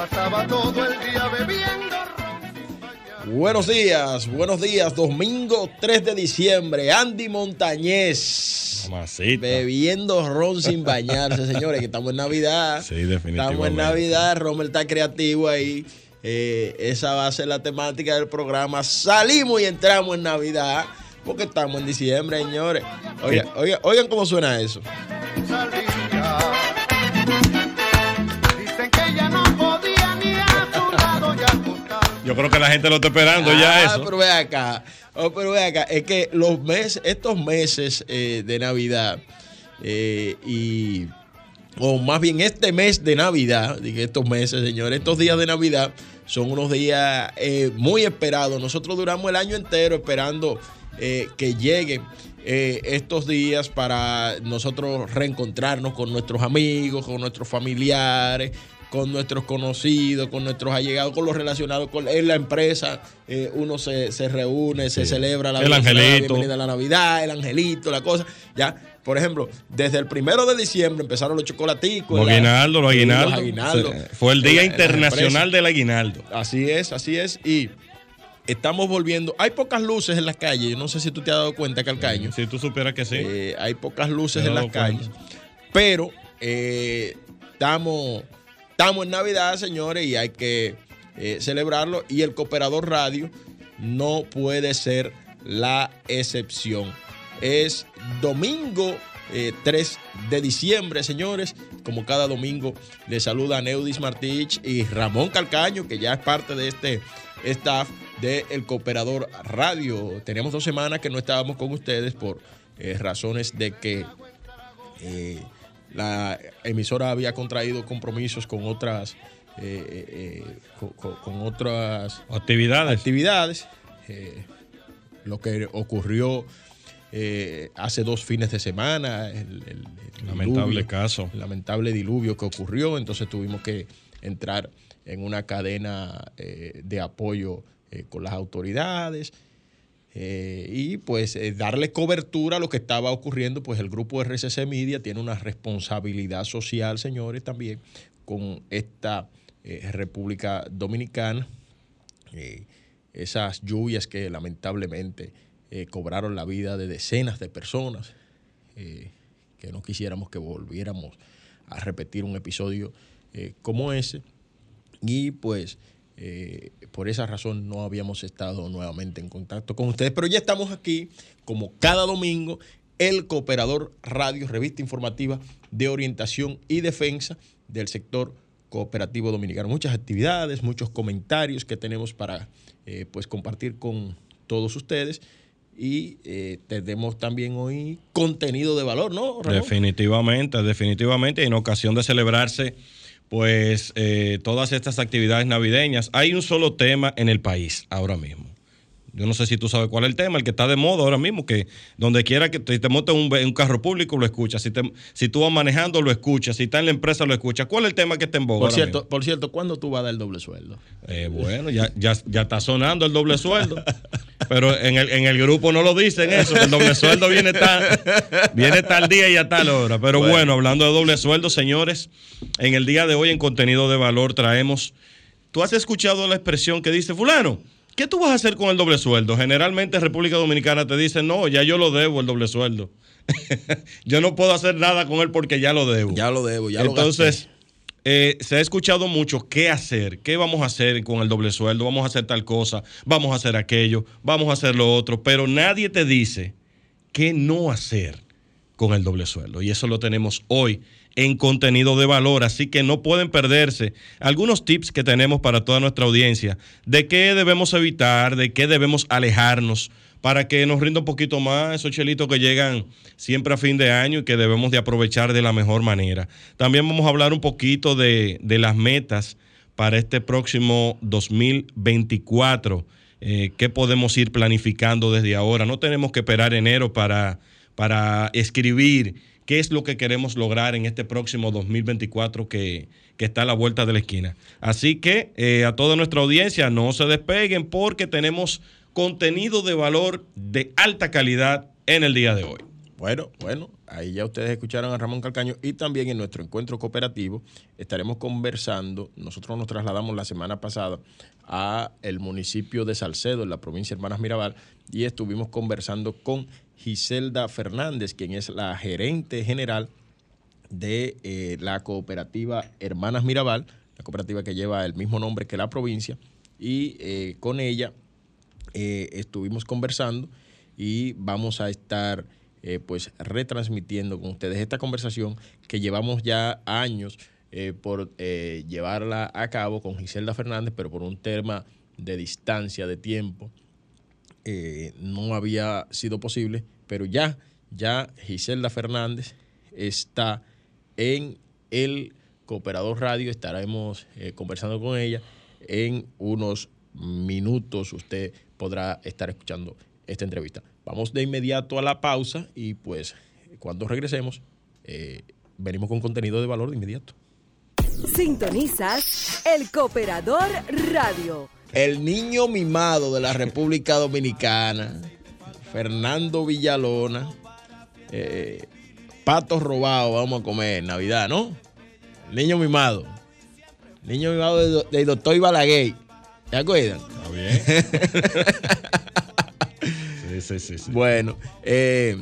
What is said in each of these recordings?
Pasaba todo el día bebiendo Buenos días, buenos días. Domingo 3 de diciembre. Andy Montañez. Mamacita. Bebiendo ron sin bañarse, señores, que estamos en Navidad. Sí, definitivamente. Estamos en Navidad. Rommel está creativo ahí. Eh, esa va a ser la temática del programa. Salimos y entramos en Navidad. Porque estamos en diciembre, señores. Oigan, oigan, oigan cómo suena eso. salía. Yo creo que la gente lo está esperando ya Ah, eso. Pero ve acá, oh, pero ve acá, es que los meses, estos meses eh, de Navidad eh, y o más bien este mes de Navidad, dije estos meses, señores, estos días de Navidad son unos días eh, muy esperados. Nosotros duramos el año entero esperando eh, que lleguen eh, estos días para nosotros reencontrarnos con nuestros amigos, con nuestros familiares, con nuestros conocidos, con nuestros allegados, con los relacionados con en la empresa. eh, uno se, se reúne, se celebra la, El la angelito. bienvenida a la Navidad, el angelito, la cosa. Ya, por ejemplo, desde el primero de diciembre empezaron los chocolaticos. Los la- aguinaldos, los aguinaldos. Sí, Fue el Día En la- en las Internacional del Aguinaldo. Así es, así es. Y estamos volviendo. Hay pocas luces en las calles. Yo no sé si tú te has dado cuenta, Calcaño. Si tú supieras que sí. Eh, hay pocas luces en las cuenta. calles. Pero eh, estamos, estamos en Navidad, señores, y hay que eh, celebrarlo. Y el Cooperador Radio no puede ser la excepción. Es domingo eh, 3 de diciembre, señores. Como cada domingo, les saluda Neudis Martich y Ramón Calcaño, que ya es parte de este staff de El Cooperador Radio. Teníamos dos semanas que no estábamos con ustedes por eh, razones de que eh, la emisora había contraído compromisos con otras eh, eh, eh, con, otras Actividades. actividades. Eh, lo que ocurrió hace dos fines de semana, el, el- el Lamentable diluvio, caso. el lamentable diluvio que ocurrió, entonces tuvimos que entrar en una cadena de apoyo con las autoridades. Eh, y pues eh, darle cobertura a lo que estaba ocurriendo, pues el grupo RCC Media tiene una responsabilidad social, señores, también con esta eh, República Dominicana. Esas lluvias que lamentablemente cobraron la vida de decenas de personas, que no quisiéramos que volviéramos a repetir un episodio como ese. Y pues eh, por esa razón no habíamos estado nuevamente en contacto con ustedes, pero ya estamos aquí como cada domingo, el Cooperador Radio, revista informativa de orientación y defensa del sector cooperativo dominicano. Muchas actividades, muchos comentarios que tenemos para eh, pues compartir con todos ustedes y eh, tenemos también hoy contenido de valor, ¿no? Definitivamente, definitivamente. En ocasión de celebrarse, pues, eh, todas estas actividades navideñas, hay un solo tema en el país ahora mismo. Yo no sé si tú sabes cuál es el tema, el que está de moda ahora mismo, que donde quiera que te, te montes un, un carro público lo escuchas, si, te- si tú vas manejando lo escuchas, si estás en la empresa lo escuchas. ¿Cuál es el tema que está en boga? Por cierto, mismo? por cierto, ¿cuándo tú vas a dar el doble sueldo? Eh, bueno, ya, ya, ya está sonando el doble sueldo. Pero en el, en el grupo no lo dicen eso, el doble sueldo viene tal, viene tal día y a tal hora. Pero bueno. Bueno. hablando de doble sueldo, señores, en el día de hoy en contenido de valor traemos. ¿Tú has escuchado la expresión que dice, fulano, ¿qué tú vas a hacer con el doble sueldo? Generalmente en República Dominicana te dicen, no, ya yo lo debo el doble sueldo. yo no puedo hacer nada con él porque ya lo debo. Ya lo debo, ya Entonces, lo eh, se ha escuchado mucho qué hacer, qué vamos a hacer con el doble sueldo, vamos a hacer tal cosa, vamos a hacer aquello, vamos a hacer lo otro, pero nadie te dice qué no hacer con el doble sueldo. Y eso lo tenemos hoy en contenido de valor, así que no pueden perderse algunos tips que tenemos para toda nuestra audiencia de qué debemos evitar, de qué debemos alejarnos para que nos rinda un poquito más esos chelitos que llegan siempre a fin de año y que debemos de aprovechar de la mejor manera. También vamos a hablar un poquito de, de las metas para este próximo 2024. Eh, ¿Qué podemos ir planificando desde ahora? No tenemos que esperar enero para, para escribir qué es lo que queremos lograr en este próximo 2024 que, que está a la vuelta de la esquina. Así que eh, a toda nuestra audiencia no se despeguen porque tenemos contenido de valor de alta calidad en el día de hoy. Bueno, bueno, ahí ya ustedes escucharon a Ramón Calcaño y también en nuestro encuentro cooperativo estaremos conversando. Nosotros nos trasladamos la semana pasada a el municipio de Salcedo, en la provincia de Hermanas Mirabal, y estuvimos conversando con Giselda Fernández, quien es la gerente general de eh, la cooperativa Hermanas Mirabal, la cooperativa que lleva el mismo nombre que la provincia, y eh, con ella eh, estuvimos conversando y vamos a estar pues retransmitiendo con ustedes esta conversación que llevamos ya años por llevarla a cabo con Giselda Fernández, pero por un tema de distancia, de tiempo, eh, no había sido posible, pero ya, ya Giselda Fernández está en el Cooperador Radio, estaremos eh, conversando con ella en unos minutos, usted podrá estar escuchando esta entrevista. Vamos de inmediato a la pausa y pues cuando regresemos, eh, venimos con contenido de valor de inmediato. Sintonizas El Cooperador Radio. El niño mimado de la República Dominicana, Fernando Villalona, eh, patos robados, vamos a comer Navidad, ¿no? El niño mimado. Niño mimado del do- del doctor Ibalaguer. ¿Se acuerdan? Está bien. sí, sí, sí, sí. Bueno, eh,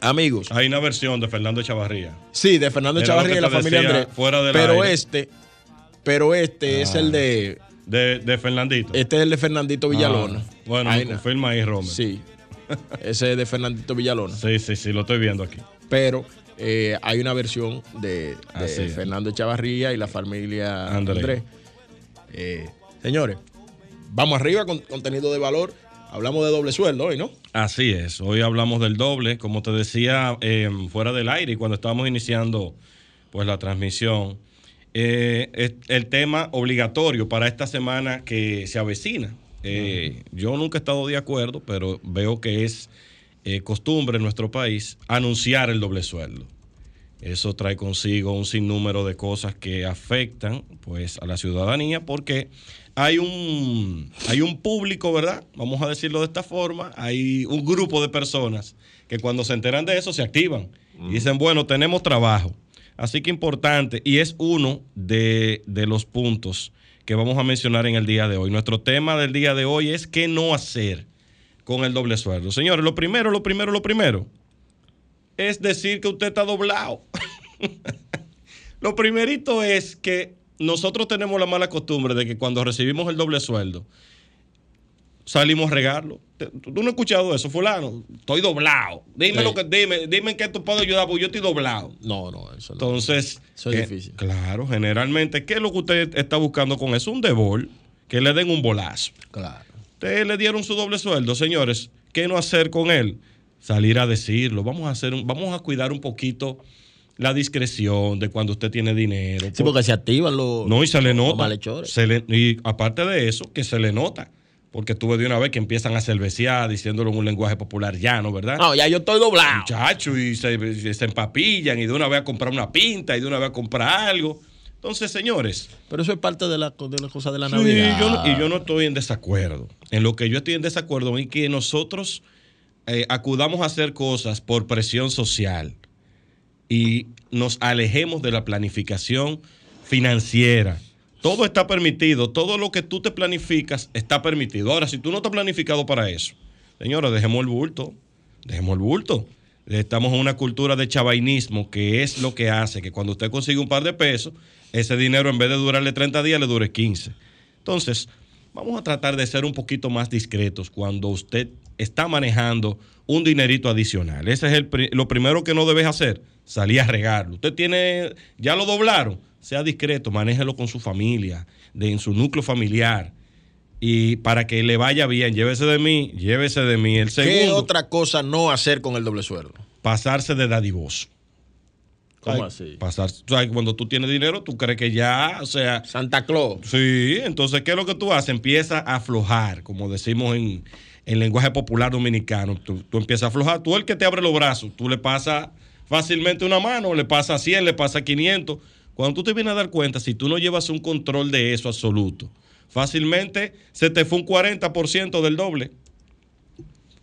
amigos, Hay una versión de Fernando Chavarría. sí, de Fernando Chavarría y la te familia Andrés. fuera del pero aire. este, pero este es Ah. el de, De, de Fernandito. este es el de Fernandito Villalona. Ah, bueno, Ay, me confirma ahí, Romer. Sí, ese es de Fernandito Villalona. sí, sí, sí, lo estoy viendo aquí. pero eh, hay una versión de. Fernando Chavarría y la familia Andrés. Andrés. Eh, señores, vamos arriba con contenido de valor. Hablamos de doble sueldo hoy, ¿no? Así es, hoy hablamos del doble, como te decía eh, fuera del aire y cuando estábamos iniciando pues la transmisión, eh, es el tema obligatorio para esta semana que se avecina. Eh, Yo nunca he estado de acuerdo, pero veo que es eh, costumbre en nuestro país anunciar el doble sueldo. Eso trae consigo un sinnúmero de cosas que afectan pues a la ciudadanía porque hay un hay un público, ¿verdad? Vamos a decirlo de esta forma, hay un grupo de personas que cuando se enteran de eso se activan y dicen, bueno, tenemos trabajo. Así que importante y es uno de, de los puntos que vamos a mencionar en el día de hoy. Nuestro tema del día de hoy es qué no hacer con el doble sueldo. Señores, lo primero, lo primero, lo primero es decir que usted está doblado. Lo primerito es que nosotros tenemos la mala costumbre de que cuando recibimos el doble sueldo, salimos a regarlo. ¿Tú no has escuchado eso, fulano? Estoy doblado. Dime Sí. lo que dime, dime en qué tú puedo ayudar, porque yo estoy doblado. No, no, eso no. Entonces, Eso es eh, difícil. Claro, generalmente, ¿qué es lo que usted está buscando con eso? Un debol, que le den un bolazo. claro. Ustedes le dieron su doble sueldo, señores. ¿Qué no hacer con él? Salir a decirlo. Vamos a hacer un- vamos a cuidar un poquito la discreción de cuando usted tiene dinero. Sí, porque se activan los. no, y se le los nota. malhechores. Se le- y aparte de eso, que se le nota. Porque tuve de una vez que empiezan a cervecear diciéndolo en un lenguaje popular llano, ¿verdad? No, ya yo estoy doblado. Muchachos, y se, se empapillan y de una vez a comprar una pinta y de una vez a comprar algo. Entonces, señores, Pero eso es parte de la, de la cosa de la Sí, Navidad. yo no- y yo no estoy en desacuerdo. En lo que yo estoy en desacuerdo es que nosotros eh, acudamos a hacer cosas por presión social y nos alejemos de la planificación financiera. Todo está permitido, todo lo que tú te planificas está permitido. Ahora, si tú no estás planificado para eso, señora, dejemos el bulto, dejemos el bulto. Estamos en una cultura de chavainismo que es lo que hace que cuando usted consigue un par de pesos, ese dinero en vez de durarle 30 días le dure 15. Entonces, vamos a tratar de ser un poquito más discretos cuando usted está manejando un dinerito adicional. Ese es el, lo primero que no debes hacer, salir a regarlo. Usted tiene, ya lo doblaron, sea discreto, manéjelo con su familia, de, en su núcleo familiar. Y para que le vaya bien, llévese de mí, llévese de mí. El ¿Qué segundo, otra cosa no hacer con el doble sueldo? pasarse de dadivoso. ¿Cómo Ay, así? Pasar, o sea, cuando tú tienes dinero, tú crees que ya, o sea, Santa Claus. Sí, entonces, ¿qué es lo que tú haces? Empieza a aflojar, como decimos en, en lenguaje popular dominicano. Tú, tú empiezas a aflojar. Tú el que te abre los brazos, tú le pasas fácilmente una mano, le pasas 100, le pasas 500. Cuando tú te vienes a dar cuenta, si tú no llevas un control de eso absoluto, fácilmente se te fue un 40% del doble.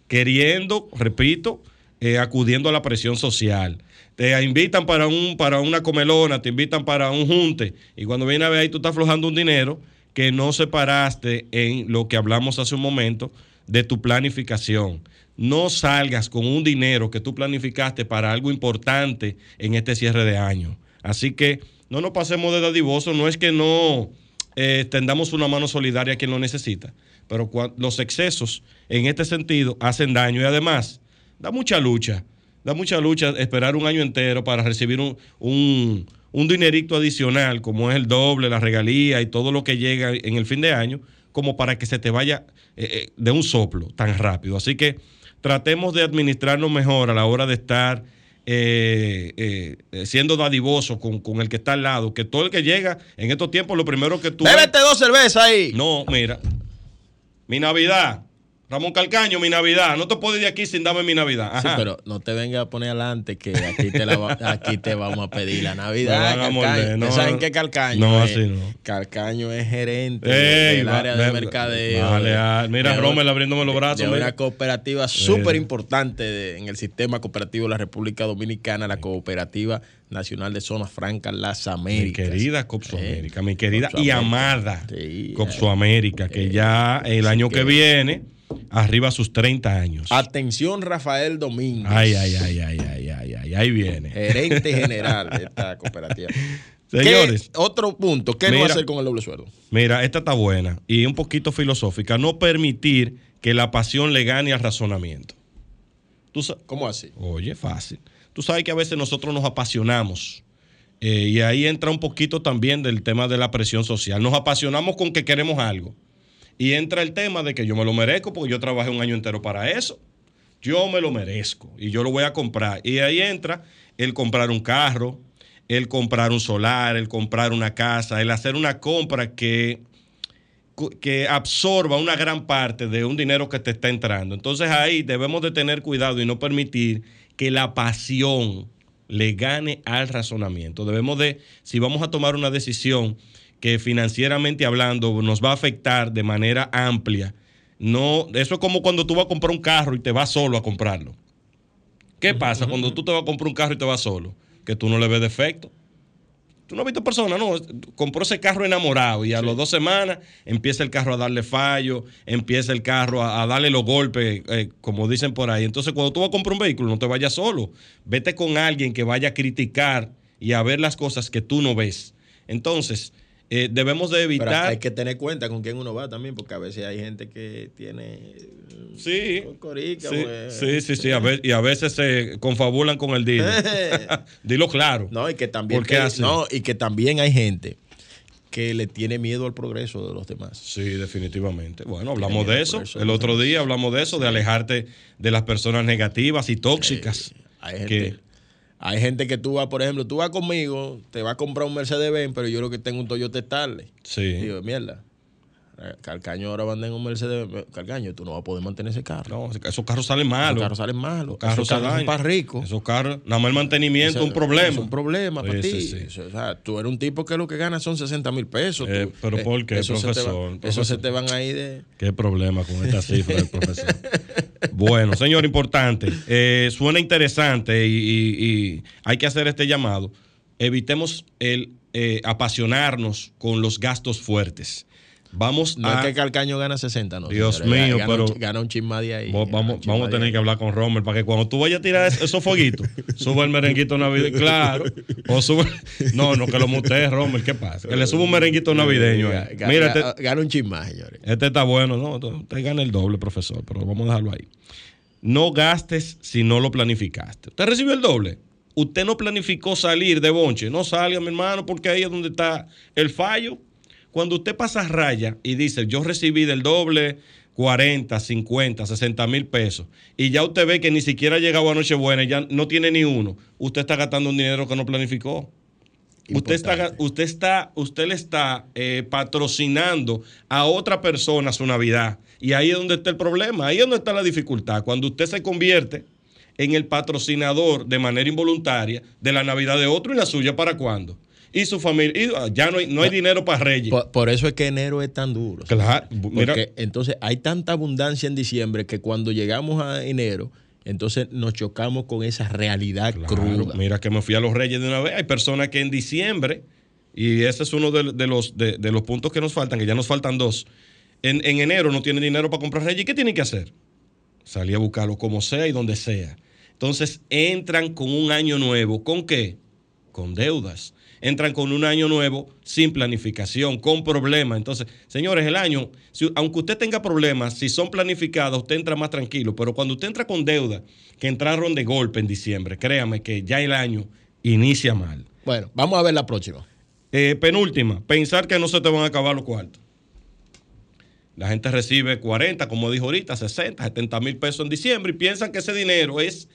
Queriendo, repito, eh, acudiendo a la presión social. Te invitan para, un, para una comelona, te invitan para un junte, y cuando viene a ver ahí tú estás aflojando un dinero que no separaste en lo que hablamos hace un momento de tu planificación. No salgas con un dinero que tú planificaste para algo importante en este cierre de año. Así que no nos pasemos de dadivoso, no es que no eh, tendamos una mano solidaria a quien lo necesita, pero los excesos en este sentido hacen daño y además da mucha lucha, da mucha lucha esperar un año entero para recibir un, un, un dinerito adicional, como es el doble, la regalía y todo lo que llega en el fin de año, como para que se te vaya eh, eh, de un soplo tan rápido. Así que tratemos de administrarnos mejor a la hora de estar eh, eh, eh, siendo dadivoso con, con el que está al lado, que todo el que llega en estos tiempos, lo primero que tú... Bébete dos cervezas ahí. No, mira. Mi Navidad. Ramón Calcaño, mi Navidad. No te puedo ir de aquí sin darme mi Navidad. Sí, pero no te venga a poner adelante que aquí te, la va- aquí te vamos a pedir la Navidad. Calcaño. no. ¿Ustedes ¿Saben qué Calcaño? No, es? así no. Calcaño es gerente Ey, del va- área de mercadeo. vale, de- ah, mira, de Rommel abriéndome los brazos, De una cooperativa súper importante en el sistema cooperativo de la República Dominicana, la Cooperativa Nacional de Zonas Francas, Las Mi Américas. querida Copso Eh, América, mi querida y amada Sí, Copso América, que ya el así año que que- viene arriba a sus 30 años. Atención, Rafael Domínguez. Ay, ay, ay, ay, ay, ay, ay, ahí viene. Gerente general de esta cooperativa. Señores, ¿Qué- otro punto, ¿qué no Mira. hacer con el doble sueldo? Mira, esta está buena y un poquito filosófica. No permitir que la pasión le gane al razonamiento. Tú ¿Cómo así? Oye, fácil. Tú sabes que a veces nosotros nos apasionamos. eh, y ahí entra un poquito también del tema de la presión social. Nos apasionamos con que queremos algo. Y entra el tema de que yo me lo merezco porque yo trabajé un año entero para eso. Yo me lo merezco y yo lo voy a comprar. Y ahí entra el comprar un carro, el comprar un solar, el comprar una casa, el hacer una compra que, que absorba una gran parte de un dinero que te está entrando. Entonces ahí debemos de tener cuidado y no permitir que la pasión le gane al razonamiento. Debemos de, si vamos a tomar una decisión que financieramente hablando nos va a afectar de manera amplia, no, eso es como cuando tú vas a comprar un carro y te vas solo a comprarlo. ¿Qué pasa cuando tú te vas a comprar un carro y te vas solo? Que tú no le ves defecto. Tú no has visto personas, no, compró ese carro enamorado y a las dos semanas empieza el carro a darle fallo, empieza el carro a, a darle los golpes, eh, como dicen por ahí. Entonces, cuando tú vas a comprar un vehículo, no te vayas solo, vete con alguien que vaya a criticar y a ver las cosas que tú no ves. Entonces, eh, debemos de Pero evitar... hay que tener cuenta con quién uno va también, porque a veces hay gente que tiene Sí, corica, sí, pues. sí, sí, sí, a ve- y a veces se confabulan con el dealer. Dilo claro. No, y que también ¿Por qué que- no, y que también hay gente que le tiene miedo al progreso de los demás. Sí, definitivamente. Bueno, hablamos de eso, El otro día hablamos de eso, de alejarte de las personas negativas y tóxicas. Hay gente, que, hay gente que tú vas, por ejemplo, tú vas conmigo, te vas a comprar un Mercedes Benz, pero yo lo que tengo un Toyota Starlet. sí. Digo, mierda. Eh, Calcaño ahora venden un Mercedes Benz. Calcaño, tú no vas a poder mantener ese carro. No, esos carros salen malos. Los carros salen malos. Los carros Esos se son dañan. para ricos. Esos carros, nada más el mantenimiento es un problema. Es un problema para ti. sí, O sea, tú eres un tipo que lo que gana son 60 mil pesos. Eh, tú- pero ¿por qué, eso se te va- profesor? Eso Profesor. se te van ahí de... Qué problema con esta cifra del profesor. Bueno, señor, importante. Eh, suena interesante y, y- y hay que hacer este llamado. Evitemos el eh, apasionarnos con los gastos fuertes. Vamos No a. es que Calcaño gana 60, no. Dios señores. mío, gana pero- gana un chisma de ahí. Vos- Vamos, vamos a tener ahí. que hablar con Romer para que cuando tú vayas a tirar es- esos fueguitos, suba el merenguito navideño. Claro. O sube. No, no, que lo mutee, Romer. ¿Qué pasa? Que le suba un merenguito navideño. Mira, este, gana un chisma, señores. este está bueno. No, usted gana el doble, profesor, pero vamos a dejarlo ahí. No gastes si no lo planificaste. ¿Usted recibió el doble? Usted no planificó salir de bonche. No salga, mi hermano, porque ahí es donde está el fallo. Cuando usted pasa raya y dice, yo recibí del doble 40, 50, 60 mil pesos, y ya usted ve que ni siquiera ha llegado a Nochebuena y ya no tiene ni uno, usted está gastando un dinero que no planificó. Usted está, usted está, usted le está eh, patrocinando a otra persona su Navidad. Y ahí es donde está el problema, ahí es donde está la dificultad. Cuando usted se convierte en el patrocinador de manera involuntaria de la Navidad de otro y la suya, ¿para cuándo? Y su familia, y, ah, ya no hay, no hay dinero para Reyes. Por, por eso es que enero es tan duro. Claro, Porque mira, entonces hay tanta abundancia en diciembre que cuando llegamos a enero entonces nos chocamos con esa realidad Claro, cruda. Mira que me fui a los Reyes de una vez. Hay personas que en diciembre, y ese es uno de, de los, de, de los puntos que nos faltan, que ya nos faltan dos. En, en enero no tienen dinero para comprar Reyes. ¿Y qué tienen que hacer? Salir a buscarlo como sea y donde sea. Entonces entran con un año nuevo. ¿Con qué? Con deudas. Entran con un año nuevo sin planificación, con problemas. Entonces, señores, el año, si- aunque usted tenga problemas, si son planificados, usted entra más tranquilo. Pero cuando usted entra con deuda, que entraron de golpe en diciembre, créame que ya el año inicia mal. Bueno, vamos a ver la próxima. Eh, penúltima, pensar que no se te van a acabar los cuartos. La gente recibe 40, como dijo ahorita, 60, 70 mil pesos en diciembre y piensan que ese dinero es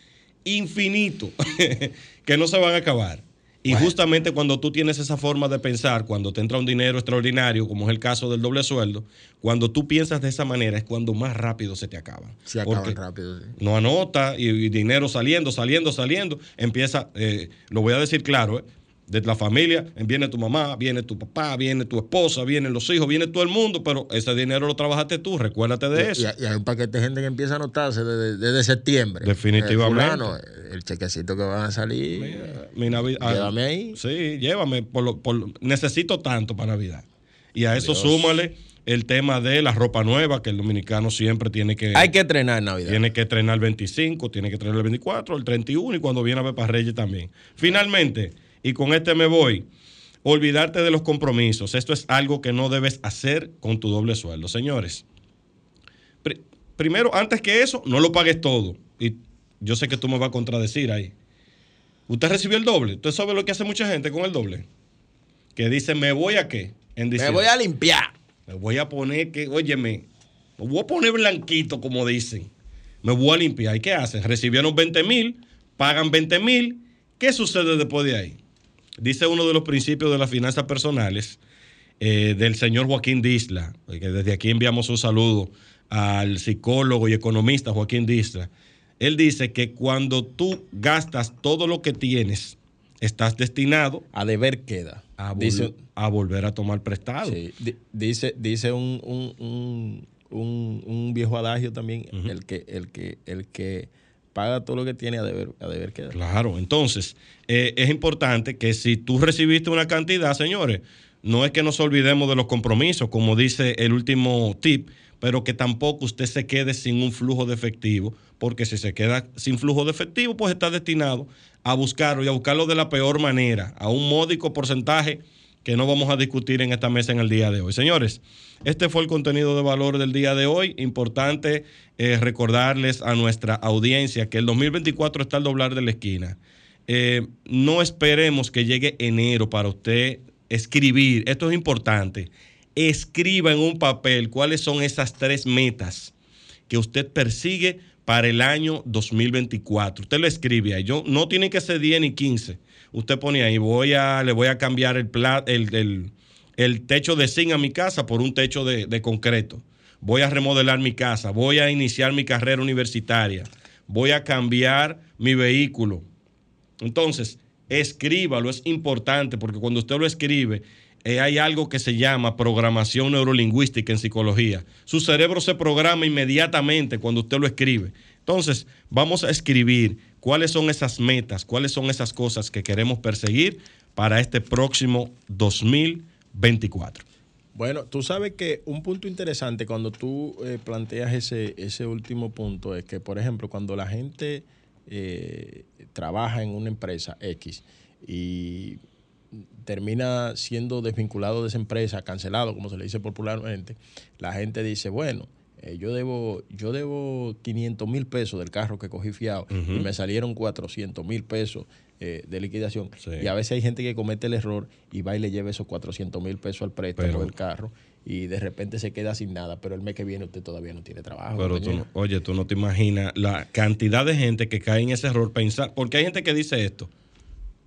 infinito, que no se van a acabar. Y justamente cuando tú tienes esa forma de pensar, cuando te entra un dinero extraordinario, como es el caso del doble sueldo, cuando tú piensas de esa manera es cuando más rápido se te acaba. Se acaban Porque rápido. sí. no anota y, y dinero saliendo, saliendo, saliendo. Empieza, eh, lo voy a decir claro, eh, de la familia, viene tu mamá, viene tu papá, viene tu esposa, vienen los hijos, viene todo el mundo, pero ese dinero lo trabajaste tú, recuérdate de eso. Y, hay un paquete de gente que empieza a anotarse desde, desde septiembre. Definitivamente. Eh, fulano, el chequecito que van a salir. Mi Navidad. Llévame ahí. Sí, llévame. Por lo- por lo- necesito tanto para Navidad. Y a eso Dios. súmale el tema de la ropa nueva, que el dominicano siempre tiene que. Hay que entrenar en Navidad. Tiene que estrenar el 25, tiene que estrenar el 24, el 31 y cuando viene a ver para Reyes también. Finalmente, y con este me voy, olvidarte de los compromisos. Esto es algo que no debes hacer con tu doble sueldo. Señores, pri- primero, antes que eso, no lo pagues todo. Y yo sé que tú me vas a contradecir ahí. Usted recibió el doble. ¿Usted sabe lo que hace mucha gente con el doble? Que dice, ¿me voy a qué? En Me voy a limpiar. Me voy a poner que, óyeme, me voy a poner blanquito, como dicen. Me voy a limpiar. ¿Y qué hacen? Recibieron 20 mil, pagan 20 mil. ¿Qué sucede después de ahí? Dice uno de los principios de las finanzas personales eh, del señor Joaquín Disla, que desde aquí enviamos un saludo al psicólogo y economista Joaquín Disla. Él dice que cuando tú gastas todo lo que tienes, estás destinado A deber queda. a, vol- Dice, a volver a tomar prestado. sí, di- dice, dice un, un- un- un- un viejo adagio también, el, que, el, que, el que paga todo lo que tiene a deber, a deber queda. Claro, entonces eh, es importante que si tú recibiste una cantidad, señores, no es que nos olvidemos de los compromisos, como dice el último tip, pero que tampoco usted se quede sin un flujo de efectivo, porque si se queda sin flujo de efectivo, pues está destinado a buscarlo y a buscarlo de la peor manera, a un módico porcentaje que no vamos a discutir en esta mesa en el día de hoy. Señores, este fue el contenido de valor del día de hoy. Importante eh, recordarles a nuestra audiencia que el 2024 está al doblar de la esquina. Eh, no esperemos que llegue enero para usted escribir. Esto es importante. Escriba en un papel cuáles son esas tres metas que usted persigue para el año 2024. Usted lo escribe ahí. Yo, no tiene que ser 10 ni 15. Usted pone ahí, voy a, le voy a cambiar el, el- el techo de zinc a mi casa por un techo de, de concreto. Voy a remodelar mi casa. Voy a iniciar mi carrera universitaria. Voy a cambiar mi vehículo. Entonces, escríbalo, es importante porque cuando usted lo escribe, eh, hay algo que se llama programación neurolingüística en psicología. Su cerebro se programa inmediatamente cuando usted lo escribe. Entonces, vamos a escribir cuáles son esas metas, cuáles son esas cosas que queremos perseguir para este próximo 2024. Bueno, tú sabes que un punto interesante cuando tú eh, planteas ese, ese último punto es que, por ejemplo, cuando la gente eh, trabaja en una empresa X y termina siendo desvinculado de esa empresa, cancelado, como se le dice popularmente, la gente dice, bueno, eh, yo debo yo debo 500 mil pesos del carro que cogí fiado y me salieron 400 mil pesos eh, de liquidación. Sí. Y a veces hay gente que comete el error y va y le lleva esos 400 mil pesos al préstamo Pero- del carro y de repente se queda sin nada, pero el mes que viene usted todavía no tiene trabajo. Pero tú, no- oye, tú no te imaginas la cantidad de gente que cae en ese error pensar, porque hay gente que dice esto,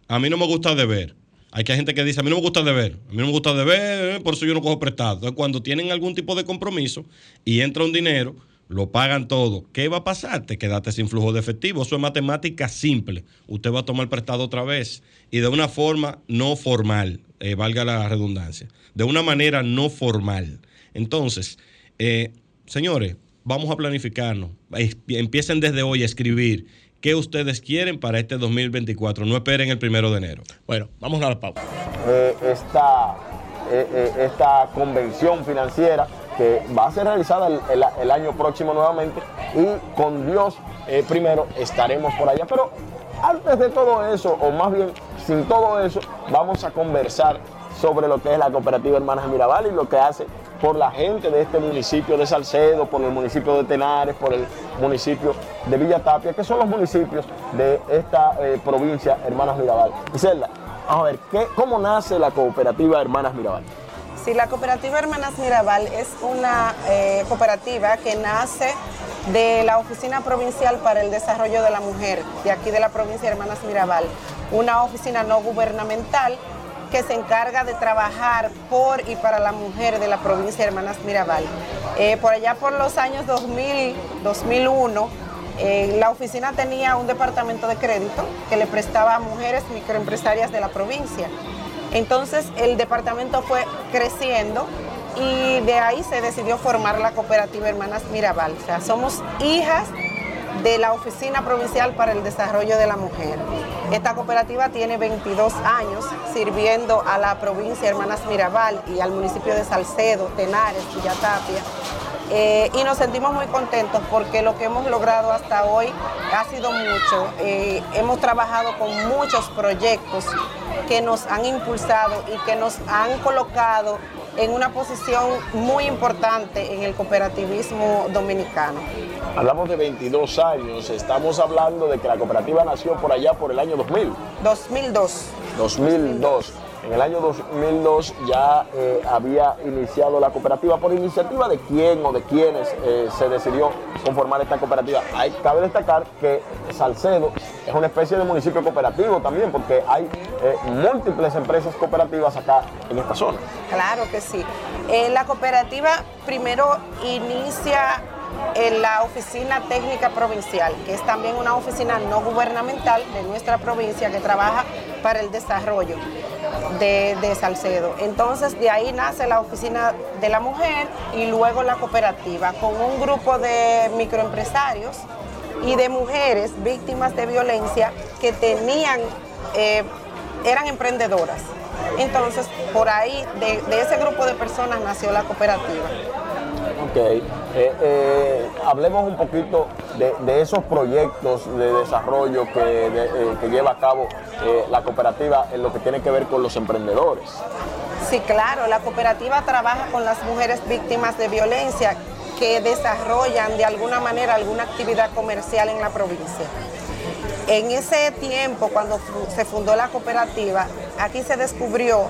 a mí no me gusta deber. Hay que gente que dice, a mí no me gusta deber, a mí no me gusta deber, eh, por eso yo no cojo prestado. Entonces, cuando tienen algún tipo de compromiso y entra un dinero, lo pagan todo. ¿Qué va a pasar? Te quedaste sin flujo de efectivo. Eso es matemática simple. Usted va a tomar prestado otra vez y de una forma no formal, eh, valga la redundancia, de una manera no formal. Entonces, eh, señores, vamos a planificarnos. Empiecen desde hoy a escribir qué ustedes quieren para este 2024. No esperen el primero de enero. Bueno, vamos a la pausa. eh, esta, eh, eh, esta convención financiera que va a ser realizada el, el- el año próximo nuevamente y con Dios eh, primero estaremos por allá. Pero antes de todo eso, o más bien sin todo eso, vamos a conversar sobre lo que es la cooperativa Hermanas Mirabal y lo que hace por la gente de este municipio de Salcedo, por el municipio de Tenares, por el municipio de Villa Tapia, que son los municipios de esta eh, provincia Hermanas Mirabal. Iselda, a ver, ¿qué, ¿cómo nace la cooperativa Hermanas Mirabal? Sí, la cooperativa Hermanas Mirabal es una eh, cooperativa que nace de la Oficina Provincial para el Desarrollo de la Mujer, de aquí de la provincia de Hermanas Mirabal, una oficina no gubernamental que se encarga de trabajar por y para la mujer de la provincia de Hermanas Mirabal. Eh, por allá por los años 2000, 2001, eh, la oficina tenía un departamento de crédito que le prestaba a mujeres microempresarias de la provincia. Entonces el departamento fue creciendo y de ahí se decidió formar la cooperativa Hermanas Mirabal. O sea, somos hijas de la Oficina Provincial para el Desarrollo de la Mujer. Esta cooperativa tiene 22 años sirviendo a la provincia Hermanas Mirabal y al municipio de Salcedo, Tenares, Villatapia. Eh, y nos sentimos muy contentos porque lo que hemos logrado hasta hoy ha sido mucho. Eh, hemos trabajado con muchos proyectos que nos han impulsado y que nos han colocado en una posición muy importante en el cooperativismo dominicano. Hablamos de 22 años, estamos hablando de que la cooperativa nació por allá por el año 2000, 2002. 2002. En el año 2002 ya eh, había iniciado la cooperativa. ¿Por iniciativa de quién o de quiénes eh, se decidió conformar esta cooperativa? Hay, cabe destacar que Salcedo es una especie de municipio cooperativo también, porque hay eh, múltiples empresas cooperativas acá en esta zona. Claro que sí. La cooperativa primero inicia en la Oficina Técnica Provincial, que es también una oficina no gubernamental de nuestra provincia que trabaja para el desarrollo de, Salcedo. Entonces de ahí nace la Oficina de la Mujer y luego la cooperativa, con un grupo de microempresarios y de mujeres víctimas de violencia que tenían, eh, eran emprendedoras. Entonces, por ahí, de ese grupo de personas nació la cooperativa. Ok, Eh, eh, hablemos un poquito de, esos proyectos de desarrollo que, eh, lleva a cabo la cooperativa en lo que tiene que ver con los emprendedores. Sí, claro, la cooperativa trabaja con las mujeres víctimas de violencia que desarrollan de alguna manera alguna actividad comercial en la provincia. En ese tiempo, cuando se fundó la cooperativa, aquí se descubrió,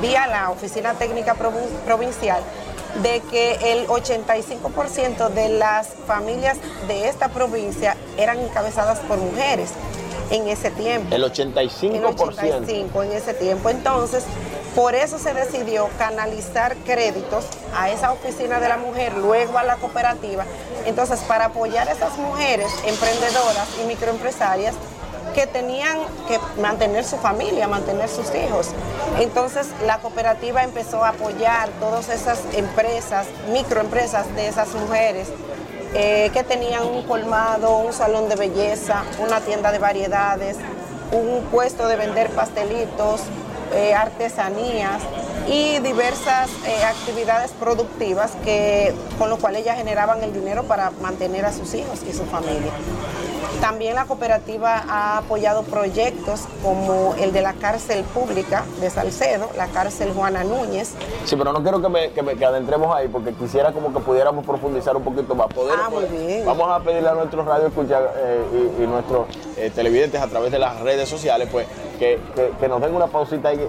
vía la Oficina Técnica Provincial, de que el 85% de las familias de esta provincia eran encabezadas por mujeres en ese tiempo. El 85%. El 85 en ese tiempo. Entonces, por eso se decidió canalizar créditos a esa oficina de la mujer, luego a la cooperativa. Entonces, para apoyar a esas mujeres emprendedoras y microempresarias que tenían que mantener su familia, mantener sus hijos. Entonces, la cooperativa empezó a apoyar todas esas empresas, microempresas de esas mujeres eh, que tenían un colmado, un salón de belleza, una tienda de variedades, un puesto de vender pastelitos, eh, artesanías y diversas eh, actividades productivas que, con lo cual ellas generaban el dinero para mantener a sus hijos y su familia. También la cooperativa ha apoyado proyectos como el de la cárcel pública de Salcedo, la cárcel Juana Núñez, Sí, pero no quiero que, me, que, me- que adentremos ahí porque quisiera como que pudiéramos profundizar un poquito más. Poder, Ah, muy bien. Vamos a pedirle a nuestros radio y, y nuestros eh, televidentes a través de las redes sociales pues que, que- nos den una pausita en,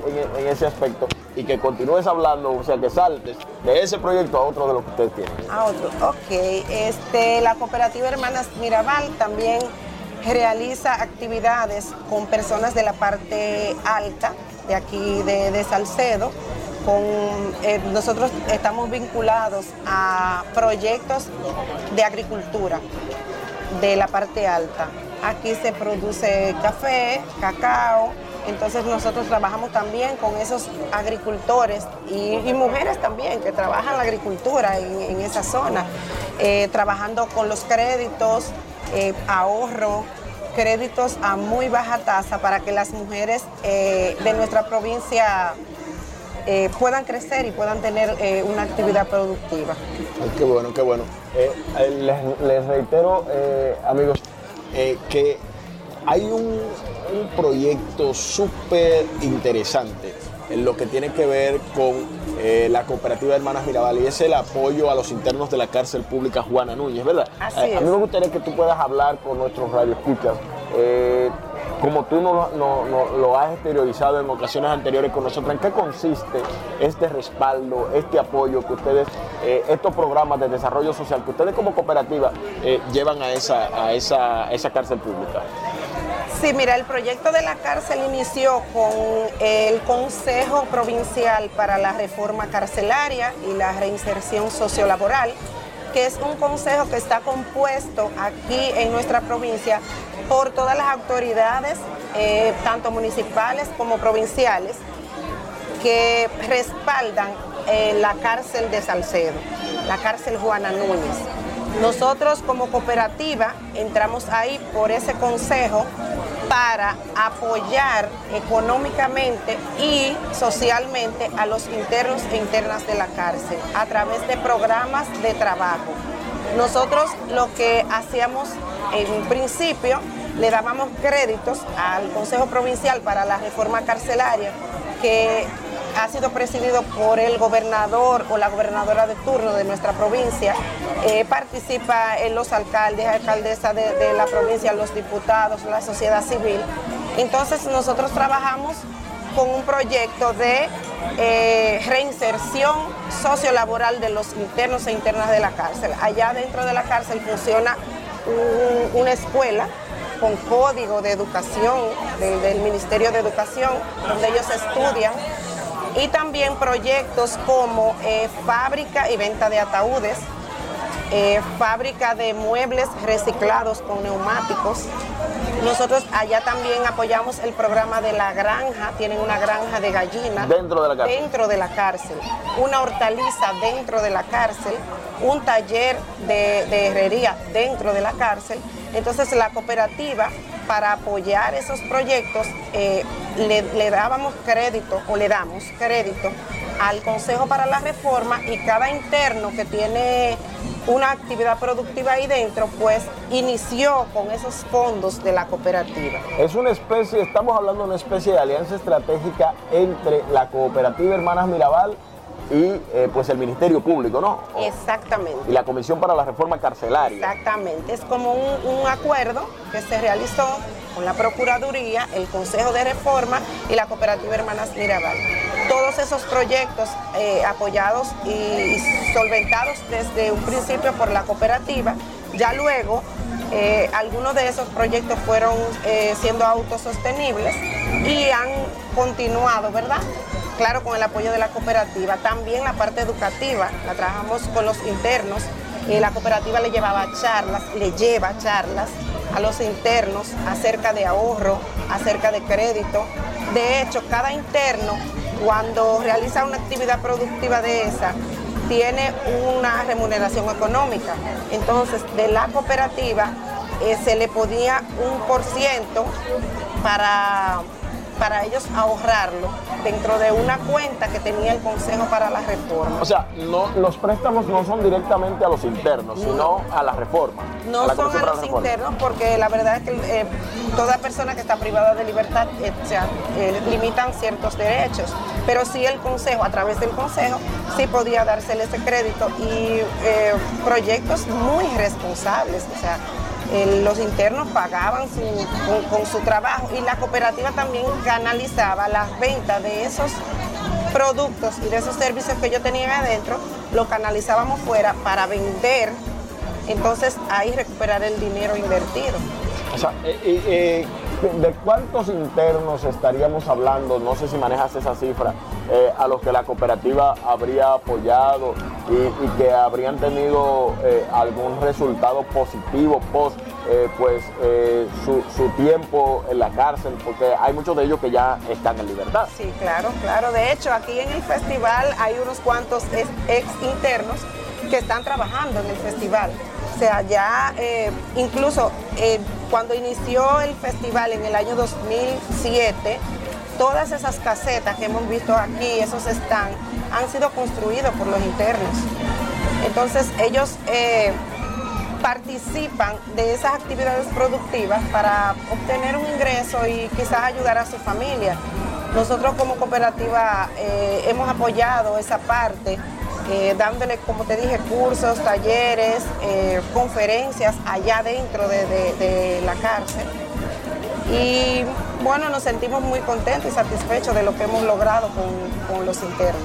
ese aspecto y que continúes hablando, o sea, que saltes de ese proyecto a otro de lo que ustedes tienen. A otro, ok. Este, la cooperativa Hermanas Mirabal también realiza actividades con personas de la parte alta de aquí de, de Salcedo. Con, eh, nosotros estamos vinculados a proyectos de agricultura de la parte alta. Aquí se produce café, cacao, Entonces nosotros trabajamos también con esos agricultores y, mujeres también que trabajan la agricultura en, en esa zona, eh, trabajando con los créditos, eh, ahorro, créditos a muy baja tasa para que las mujeres eh, de nuestra provincia eh, puedan crecer y puedan tener eh, una actividad productiva. Qué bueno, qué bueno. Eh, les, les reitero, amigos, que hay un, un proyecto súper interesante en lo que tiene que ver con eh, la cooperativa Hermanas Mirabal y es el apoyo a los internos de la cárcel pública Juana Núñez, ¿verdad? Así a mí me gustaría que tú puedas hablar con nuestros radioescuchas. eh, como tú no, lo has exteriorizado en ocasiones anteriores con nosotros, ¿en qué consiste este respaldo, este apoyo que ustedes, eh, estos programas de desarrollo social que ustedes como cooperativa eh, llevan a esa, a, esa, a esa cárcel pública? Sí, mira, el proyecto de la cárcel inició con el Consejo Provincial para la Reforma Carcelaria y la Reinserción Sociolaboral, que es un consejo que está compuesto aquí en nuestra provincia por todas las autoridades, eh, tanto municipales como provinciales, que respaldan eh, la cárcel de Salcedo, la cárcel Juana Núñez. Nosotros como cooperativa entramos ahí por ese consejo para apoyar económicamente y socialmente a los internos e internas de la cárcel a través de programas de trabajo. Nosotros lo que hacíamos en un principio, le dábamos créditos al Consejo Provincial para la Reforma Carcelaria, que ha sido presidido por el gobernador o la gobernadora de turno de nuestra provincia. Eh, participa los alcaldes, alcaldesas de, de la provincia, los diputados, la sociedad civil. Entonces nosotros trabajamos con un proyecto de eh, reinserción sociolaboral de los internos e internas de la cárcel. Allá dentro de la cárcel funciona un- una escuela con código de educación del, del Ministerio de Educación, donde ellos estudian, y también proyectos como eh, fábrica y venta de ataúdes, eh, fábrica de muebles reciclados con neumáticos. Nosotros allá también apoyamos el programa de la granja, tienen una granja de gallinas. Dentro de la cárcel. Dentro de la cárcel. Una hortaliza dentro de la cárcel, un taller de, de herrería dentro de la cárcel. Entonces la cooperativa, para apoyar esos proyectos, eh, le, le dábamos crédito o le damos crédito al Consejo para la Reforma y cada interno que tiene una actividad productiva ahí dentro, pues inició con esos fondos de la cooperativa. Es una especie, estamos hablando de una especie de alianza estratégica entre la cooperativa Hermanas Mirabal y eh, pues el Ministerio Público, ¿no? Exactamente. Y la Comisión para la Reforma Carcelaria. Exactamente, es como un, un acuerdo que se realizó con la Procuraduría, el Consejo de Reforma y la Cooperativa Hermanas Mirabal. Todos esos proyectos eh, apoyados y, solventados desde un principio por la cooperativa, ya luego eh, algunos de esos proyectos fueron eh, siendo autosostenibles y han continuado, ¿verdad? Claro, con el apoyo de la cooperativa. También la parte educativa, la trabajamos con los internos. Eh, la cooperativa le llevaba charlas, le lleva charlas a los internos acerca de ahorro, acerca de crédito. De hecho, cada interno, cuando realiza una actividad productiva de esa, tiene una remuneración económica. Entonces, de la cooperativa eh, se le podía un por ciento para, para ellos ahorrarlo dentro de una cuenta que tenía el Consejo para la Reforma. O sea, no, los préstamos no son directamente a los internos, sino a la reforma. No a son a los internos porque la verdad es que eh, toda persona que está privada de libertad eh, o sea, eh, limitan ciertos derechos, pero sí el Consejo, a través del Consejo, sí podía dársele ese crédito y eh, proyectos muy responsables, o sea, los internos pagaban con, su trabajo y la cooperativa también canalizaba las ventas de esos productos y de esos servicios que ellos tenían adentro, lo canalizábamos fuera para vender entonces ahí recuperar el dinero invertido. O sea, eh, eh, eh, ¿de cuántos internos estaríamos hablando? No sé si manejas esa cifra, eh, a los que la cooperativa habría apoyado y, que habrían tenido eh, algún resultado positivo post eh, pues su, su tiempo en la cárcel, porque hay muchos de ellos que ya están en libertad. Sí, claro, claro. De hecho, aquí en el festival hay unos cuantos ex internos que están trabajando en el festival. O sea, ya eh, incluso eh, cuando inició el festival en el año 2007, todas esas casetas que hemos visto aquí, esos stands, han sido construidos por los internos. Entonces ellos eh, participan de esas actividades productivas para obtener un ingreso y quizás ayudar a su familia. Nosotros como cooperativa hemos apoyado esa parte, eh, dándole, como te dije, cursos, talleres, eh, conferencias allá dentro de, de- la cárcel. Y bueno, nos sentimos muy contentos y satisfechos de lo que hemos logrado con, con los internos.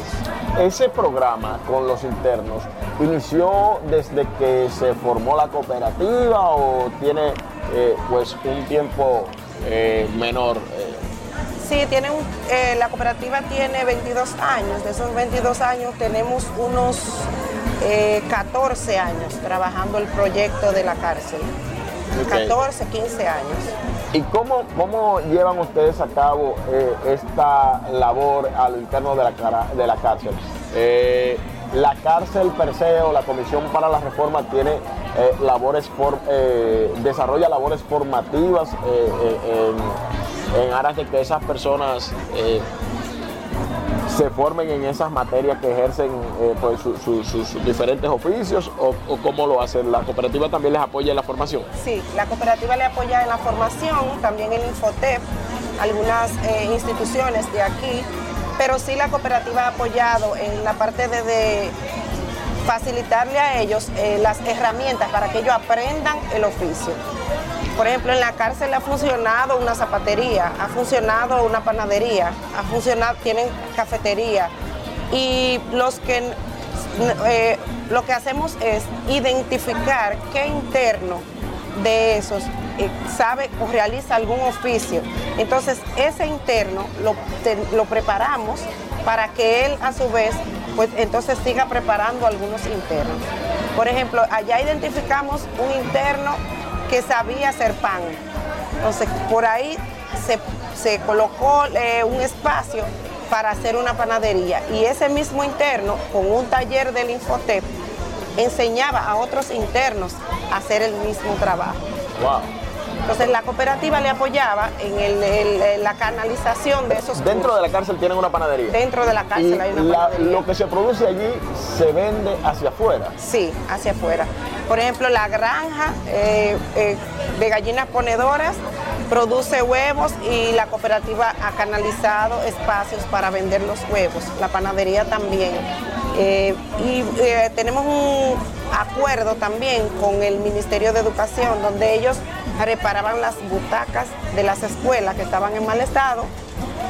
Ese programa con los internos inició desde que se formó la cooperativa o tiene eh, pues un tiempo eh, menor. Eh, Sí, tiene un- eh, la cooperativa tiene 22 años. De esos 22 años tenemos unos eh, 14 años trabajando el proyecto de la cárcel. Ok. 14, 15 años. ¿Y cómo, cómo llevan ustedes a cabo eh, esta labor a lo interno de la, cara- de la cárcel? Eh, la cárcel per se o la Comisión para la Reforma tiene eh, labores for- eh, desarrolla labores formativas eh, eh, en, aras de que esas personas eh, se formen en esas materias que ejercen eh, pues, su- su- sus diferentes oficios o, cómo lo hacen. La cooperativa también les apoya en la formación. Sí, la cooperativa le apoya en la formación, también en Infotep, algunas eh, instituciones de aquí, pero sí la cooperativa ha apoyado en la parte de, de facilitarle a ellos eh, las herramientas para que ellos aprendan el oficio. Por ejemplo, en la cárcel ha funcionado una zapatería, ha funcionado una panadería, ha funcionado, tienen cafetería. Y los que eh, lo que hacemos es identificar qué interno de esos eh, sabe o realiza algún oficio. Entonces, ese interno lo, lo preparamos para que él a su vez, pues entonces siga preparando algunos internos. Por ejemplo, allá identificamos un interno que sabía hacer pan. Entonces, por ahí se, se colocó eh, un espacio para hacer una panadería. Y ese mismo interno, con un taller del Infotep, enseñaba a otros internos a hacer el mismo trabajo. Wow. Entonces la cooperativa le apoyaba en, el- el- en la canalización de esos Dentro de la cárcel tienen una panadería. Dentro de la Y cárcel hay una la- panadería. lo que se produce allí se vende hacia afuera. Sí, hacia afuera. Por ejemplo, la granja eh, eh, de gallinas ponedoras produce huevos y la cooperativa ha canalizado espacios para vender los huevos. La panadería también. Eh, y eh, tenemos un acuerdo también con el Ministerio de Educación, donde ellos reparaban las butacas de las escuelas que estaban en mal estado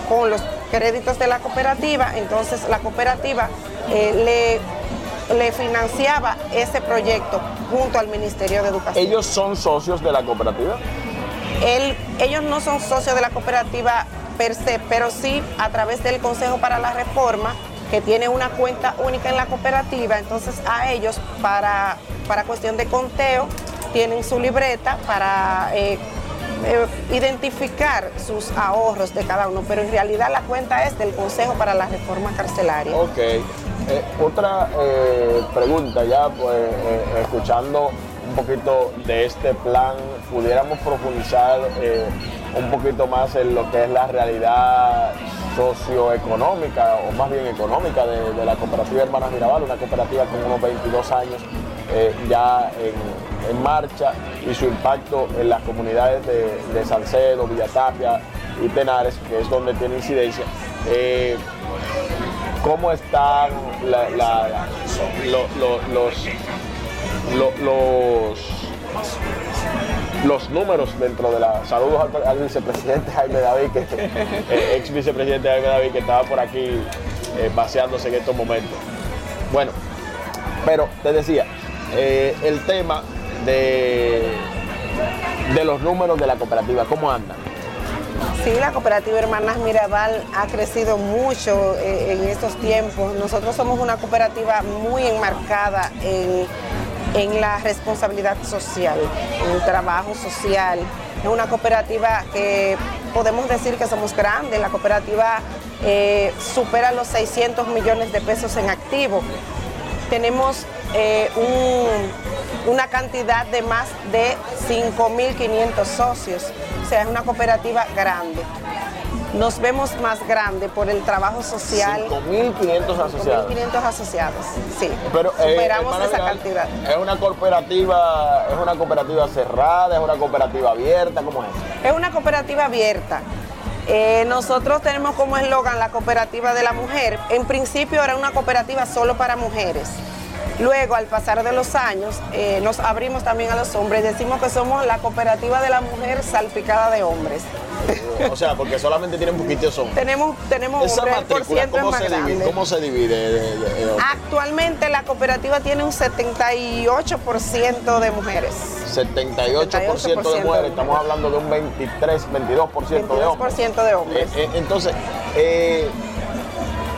con los créditos de la cooperativa, entonces la cooperativa eh, le, le financiaba ese proyecto junto al Ministerio de Educación. Ellos son socios de la cooperativa. Él- ellos no son socios de la cooperativa per se, pero sí a través del Consejo para la Reforma, que tiene una cuenta única en la cooperativa, entonces a ellos para, para cuestión de conteo tienen su libreta para eh, eh, identificar sus ahorros de cada uno, pero en realidad la cuenta es del Consejo para la Reforma Carcelaria. Ok. Eh, otra eh, pregunta ya, pues eh, escuchando un poquito de este plan, pudiéramos profundizar un poquito más en lo que es la realidad socioeconómica o más bien económica de, la cooperativa Hermanas Mirabal, una cooperativa con unos 22 años ya en, en marcha y su impacto en las comunidades de, de Salcedo, Villatapia y Tenares, que es donde tiene incidencia. Eh, cómo están los, lo- los, los números dentro de la... Saludos al, al vicepresidente Jaime David, que, eh, ex vicepresidente Jaime David, que estaba por aquí eh, paseándose en estos momentos. Bueno, pero te decía, eh, el tema de, de los números de la cooperativa, ¿cómo andan? Sí, la cooperativa Hermanas Mirabal ha crecido mucho eh, en estos tiempos. Nosotros somos una cooperativa muy enmarcada en, en la responsabilidad social, en el trabajo social. Es una cooperativa que podemos decir que somos grandes. La cooperativa eh, supera los 600 millones de pesos en activo. Tenemos eh, un- una cantidad de más de 5.500 socios. O sea, es una cooperativa grande. Nos vemos más grande por el trabajo social. 5.500 asociados. 5.500 asociados, sí. Pero, eh, Superamos esa Vidal, cantidad. Es una cooperativa, es una cooperativa cerrada, es una cooperativa abierta, ¿cómo es? Es una cooperativa abierta. Eh, nosotros tenemos como eslogan la cooperativa de la mujer. En principio era una cooperativa solo para mujeres. Luego, al pasar de los años, eh, nos abrimos también a los hombres. Decimos que somos la cooperativa de la mujer salpicada de hombres. O sea, porque solamente tienen poquitos hombres. tenemos tenemos Esa hombres, matrícula, es ¿cómo más se, divide. ¿cómo se divide? de- de- de- Actualmente la cooperativa tiene un 78% de mujeres. 78% de mujeres, estamos hablando de un 23, 22% de hombres. 22% de hombres. Eh, eh, entonces,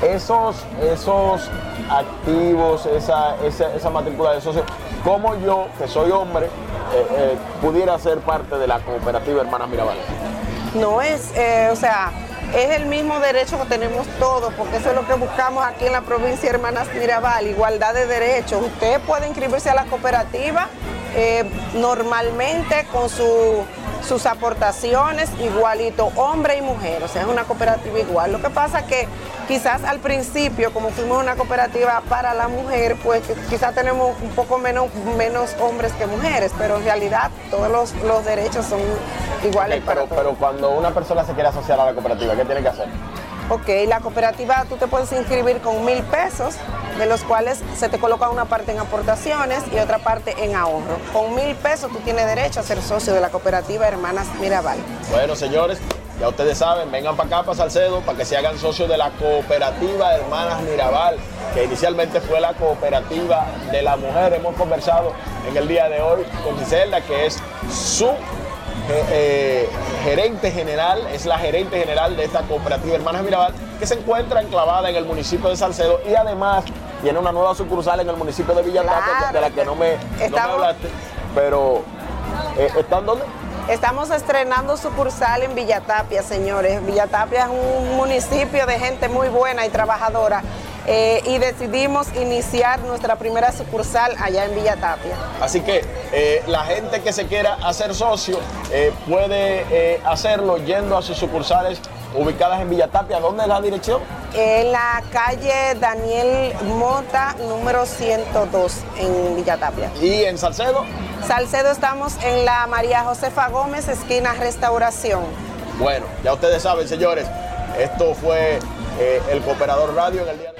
esos, esos activos, esa, esa, esa matrícula de socios, ¿cómo yo, que soy hombre, eh, eh, pudiera ser parte de la cooperativa Hermanas Mirabal? No es, eh, o sea, es el mismo derecho que tenemos todos, porque eso es lo que buscamos aquí en la provincia de Hermanas Mirabal, igualdad de derechos. Usted puede inscribirse a la cooperativa eh, normalmente con su- sus aportaciones, igualito, hombre y mujer, o sea, es una cooperativa igual. Lo que pasa que quizás al principio, como fuimos una cooperativa para la mujer, pues quizás tenemos un poco menos, menos hombres que mujeres, pero en realidad todos los, los derechos son iguales Ok, para pero, todos. pero cuando una persona se quiere asociar a la cooperativa, ¿qué tiene que hacer? Ok, la cooperativa tú te puedes inscribir con mil pesos, de los cuales se te coloca una parte en aportaciones y otra parte en ahorro. Con mil pesos tú tienes derecho a ser socio de la cooperativa Hermanas Mirabal. Bueno, señores, ya ustedes saben, vengan para acá, para Salcedo, para que se hagan socios de la cooperativa Hermanas Mirabal, que inicialmente fue la cooperativa de la mujer. Hemos conversado en el día de hoy con Giselda, que es su eh, eh, gerente general, es la gerente general de esta cooperativa Hermanas Mirabal, que se encuentra enclavada en el municipio de Salcedo y además tiene una nueva sucursal en el municipio de Villa Tapia, Claro, de la que no me, no me hablaste, pero eh, ¿están dónde? Estamos estrenando sucursal en Villatapia, señores. Villatapia es un municipio de gente muy buena y trabajadora. Eh, y decidimos iniciar nuestra primera sucursal allá en Villatapia. Así que eh, la gente que se quiera hacer socio eh, puede hacerlo yendo a sus sucursales ubicadas en Villa Tapia. ¿Dónde es la dirección? En la calle Daniel Mota, número 102, en Villatapia. Y en Salcedo. Salcedo estamos en la María Josefa Gómez, esquina Restauración. Bueno, ya ustedes saben, señores, esto fue el Cooperador Radio en el día de